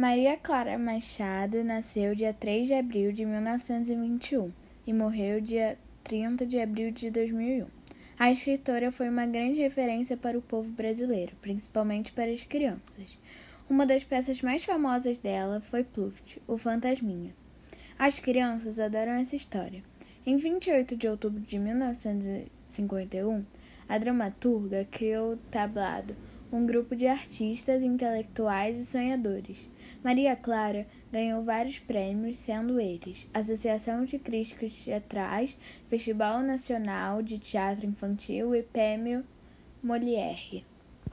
Maria Clara Machado nasceu dia 3 de abril de 1921 e morreu dia 30 de abril de 2001. A escritora foi uma grande referência para o povo brasileiro, principalmente para as crianças. Uma das peças mais famosas dela foi Pluft, o Fantasminha. As crianças adoram essa história. Em 28 de outubro de 1951, a dramaturga criou o tablado um grupo de artistas, intelectuais e sonhadores. Maria Clara ganhou vários prêmios, sendo eles Associação de Críticos Teatrais, Festival Nacional de Teatro Infantil e Prêmio Molière.